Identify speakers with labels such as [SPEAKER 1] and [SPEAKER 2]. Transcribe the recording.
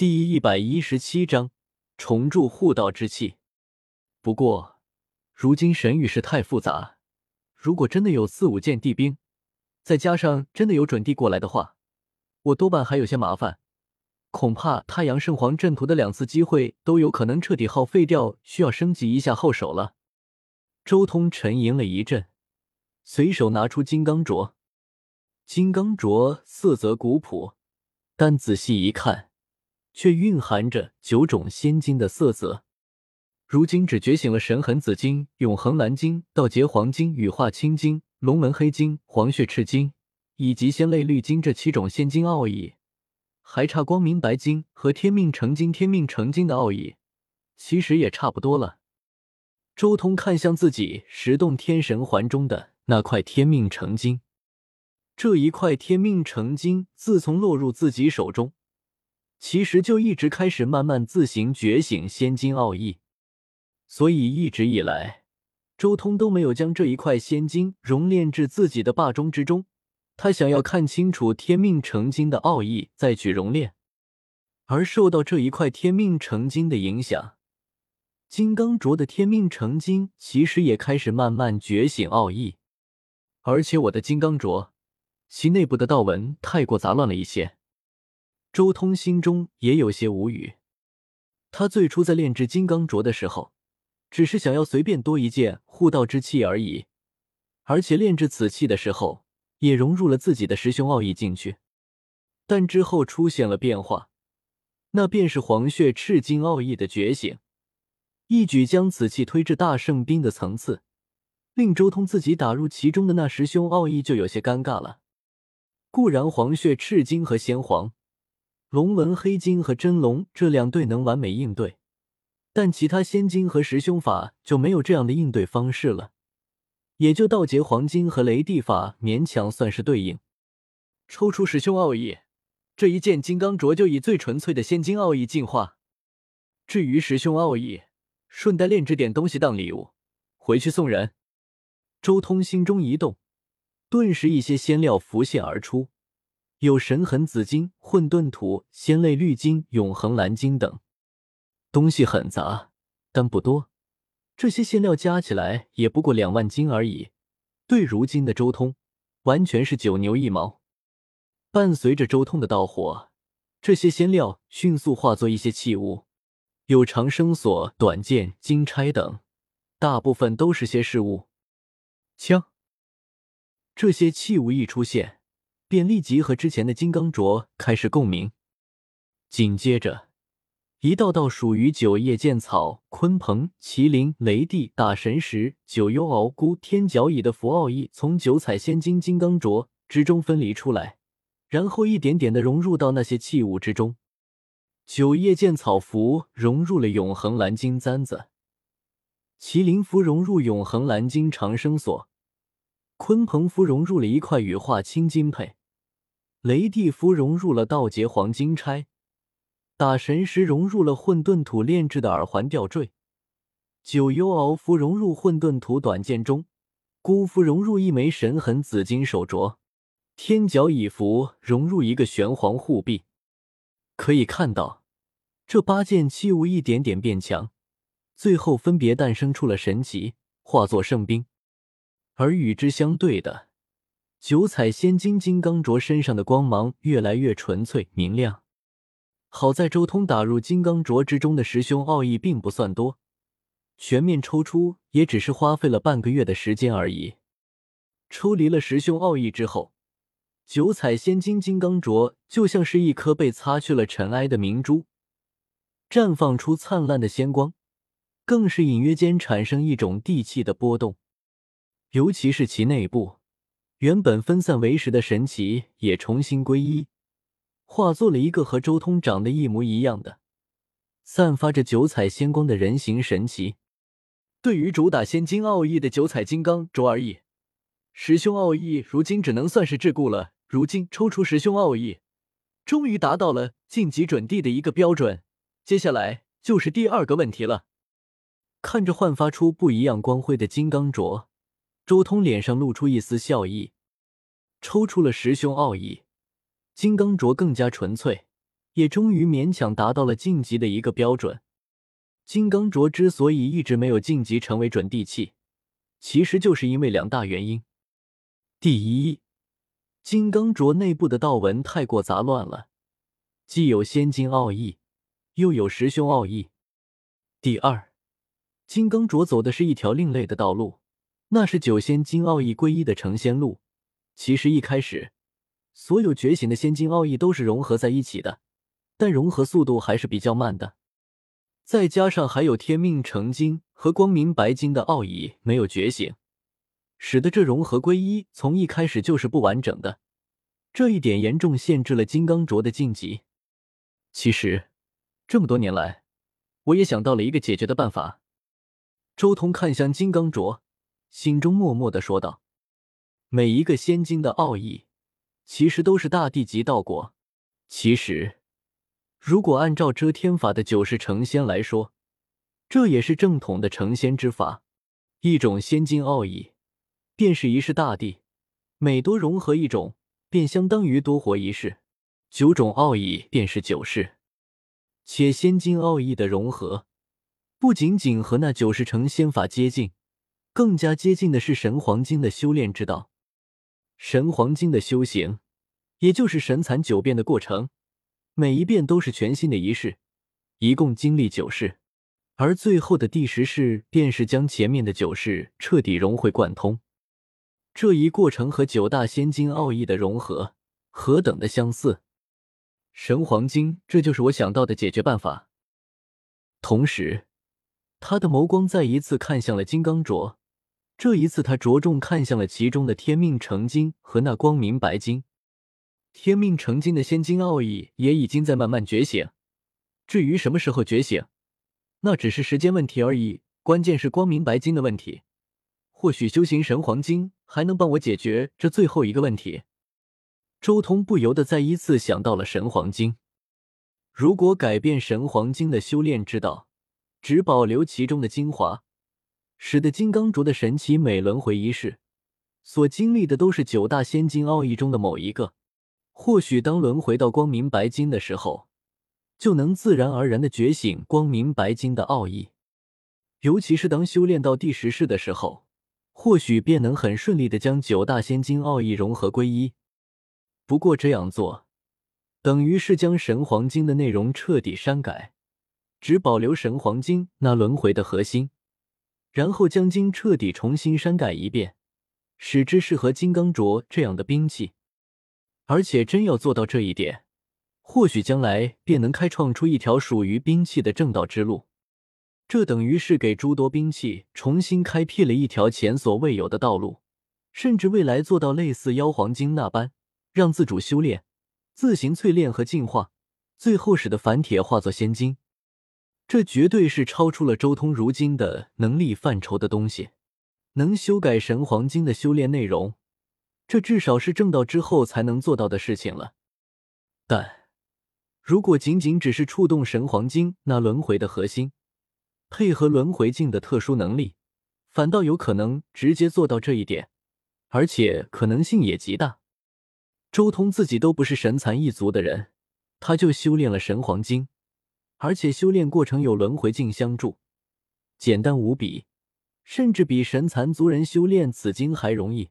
[SPEAKER 1] 第一百一十七章重铸护道之气。不过，如今神域是太复杂，如果真的有四五件地兵，再加上真的有准地过来的话，我多半还有些麻烦。恐怕太阳圣皇阵图的两次机会都有可能彻底耗费掉，需要升级一下后手了。周通沉吟了一阵，随手拿出金刚镯。金刚镯色泽古朴，但仔细一看。却蕴含着九种仙金的色泽。如今只觉醒了神痕紫金、永恒蓝金、道劫黄金、羽化青金、龙纹黑金、黄血赤金以及仙泪绿金这七种仙金奥义，还差光明白金和天命成金。天命成金的奥义其实也差不多了。周通看向自己十洞天神环中的那块天命成金，这一块天命成金自从落入自己手中。其实就一直开始慢慢自行觉醒仙金奥义，所以一直以来，周通都没有将这一块仙金熔炼至自己的霸中之中。他想要看清楚天命成金的奥义，再去熔炼。而受到这一块天命成金的影响，金刚镯的天命成金其实也开始慢慢觉醒奥义。而且我的金刚镯，其内部的道纹太过杂乱了一些。周通心中也有些无语。他最初在炼制金刚镯的时候，只是想要随便多一件护道之器而已，而且炼制此器的时候，也融入了自己的师兄奥义进去。但之后出现了变化，那便是黄血赤金奥义的觉醒，一举将此器推至大圣兵的层次，令周通自己打入其中的那师兄奥义就有些尴尬了。固然黄血赤金和仙皇。龙纹黑金和真龙这两对能完美应对，但其他仙金和十凶法就没有这样的应对方式了。也就道劫黄金和雷地法勉强算是对应。抽出十凶奥义，这一件金刚镯就以最纯粹的仙金奥义进化。至于十凶奥义，顺带炼制点东西当礼物，回去送人。周通心中一动，顿时一些仙料浮现而出。有神痕紫金、混沌土、仙泪绿金、永恒蓝金等东西很杂，但不多。这些馅料加起来也不过两万斤而已，对如今的周通完全是九牛一毛。伴随着周通的到货，这些仙料迅速化作一些器物，有长生锁、短剑、金钗等，大部分都是些饰物。枪，这些器物一出现。便立即和之前的金刚镯开始共鸣，紧接着，一道道属于九叶剑草、鲲鹏、麒麟、雷帝、大神石、九幽敖孤、天角蚁的符奥义从九彩仙金金刚镯之中分离出来，然后一点点的融入到那些器物之中。九叶剑草符融入了永恒蓝金簪子，麒麟符融入永恒蓝金长生锁，鲲鹏符融入了一块羽化青金佩。雷帝符融入了道劫黄金钗，打神石融入了混沌土炼制的耳环吊坠，九幽敖符融入混沌土短剑中，孤符融入一枚神痕紫金手镯，天角蚁符融入一个玄黄护臂。可以看到，这八件器物一点点变强，最后分别诞生出了神奇，化作圣兵，而与之相对的。九彩仙金金刚镯身上的光芒越来越纯粹明亮。好在周通打入金刚镯之中的师兄奥义并不算多，全面抽出也只是花费了半个月的时间而已。抽离了师兄奥义之后，九彩仙金金刚镯就像是一颗被擦去了尘埃的明珠，绽放出灿烂的仙光，更是隐约间产生一种地气的波动，尤其是其内部。原本分散为十的神奇也重新归一，化作了一个和周通长得一模一样的、散发着九彩仙光的人形神奇。对于主打仙金奥义的九彩金刚镯而言，十凶奥义如今只能算是桎梏了。如今抽出十凶奥义，终于达到了晋级准地的一个标准。接下来就是第二个问题了。看着焕发出不一样光辉的金刚镯。周通脸上露出一丝笑意，抽出了十凶奥义，金刚镯更加纯粹，也终于勉强达到了晋级的一个标准。金刚镯之所以一直没有晋级成为准地器，其实就是因为两大原因：第一，金刚镯内部的道纹太过杂乱了，既有仙金奥义，又有师兄奥义；第二，金刚镯走的是一条另类的道路，那是九仙金奥义归一的成仙路。其实一开始，所有觉醒的仙金奥义都是融合在一起的，但融合速度还是比较慢的。再加上还有天命成金和光明白金的奥义没有觉醒，使得这融合归一从一开始就是不完整的。这一点严重限制了金刚镯的晋级。其实，这么多年来，我也想到了一个解决的办法。周通看向金刚镯，心中默默的说道：“每一个仙金的奥义，其实都是大地级道果。其实。”如果按照遮天法的九世成仙来说，这也是正统的成仙之法。一种仙金奥义，便是一世大地，每多融合一种，便相当于多活一世。九种奥义便是九世。且仙金奥义的融合，不仅仅和那九世成仙法接近，更加接近的是神黄金的修炼之道。神黄金的修行，也就是神蚕九变的过程。每一遍都是全新的仪式，一共经历九世，而最后的第十世便是将前面的九世彻底融会贯通。这一过程和九大仙金奥义的融合何等的相似！神黄金，这就是我想到的解决办法。同时，他的眸光再一次看向了金刚镯，这一次他着重看向了其中的天命成金和那光明白金。天命成金的仙金奥义也已经在慢慢觉醒，至于什么时候觉醒，那只是时间问题而已。关键是光明白金的问题，或许修行神黄金还能帮我解决这最后一个问题。周通不由得再一次想到了神黄金。如果改变神黄金的修炼之道，只保留其中的精华，使得金刚镯的神奇每轮回一世所经历的都是九大仙金奥义中的某一个。或许当轮回到光明白金的时候，就能自然而然的觉醒光明白金的奥义。尤其是当修炼到第十世的时候，或许便能很顺利的将九大仙金奥义融合归一。不过这样做，等于是将神黄金的内容彻底删改，只保留神黄金那轮回的核心，然后将金彻底重新删改一遍，使之适合金刚镯这样的兵器。而且真要做到这一点，或许将来便能开创出一条属于兵器的正道之路。这等于是给诸多兵器重新开辟了一条前所未有的道路，甚至未来做到类似妖皇金那般，让自主修炼、自行淬炼和进化，最后使得凡铁化作仙金。这绝对是超出了周通如今的能力范畴的东西，能修改神黄金的修炼内容。这至少是正道之后才能做到的事情了，但如果仅仅只是触动神黄金那轮回的核心，配合轮回境的特殊能力，反倒有可能直接做到这一点，而且可能性也极大。周通自己都不是神蚕一族的人，他就修炼了神黄金，而且修炼过程有轮回镜相助，简单无比，甚至比神蚕族人修炼紫金还容易。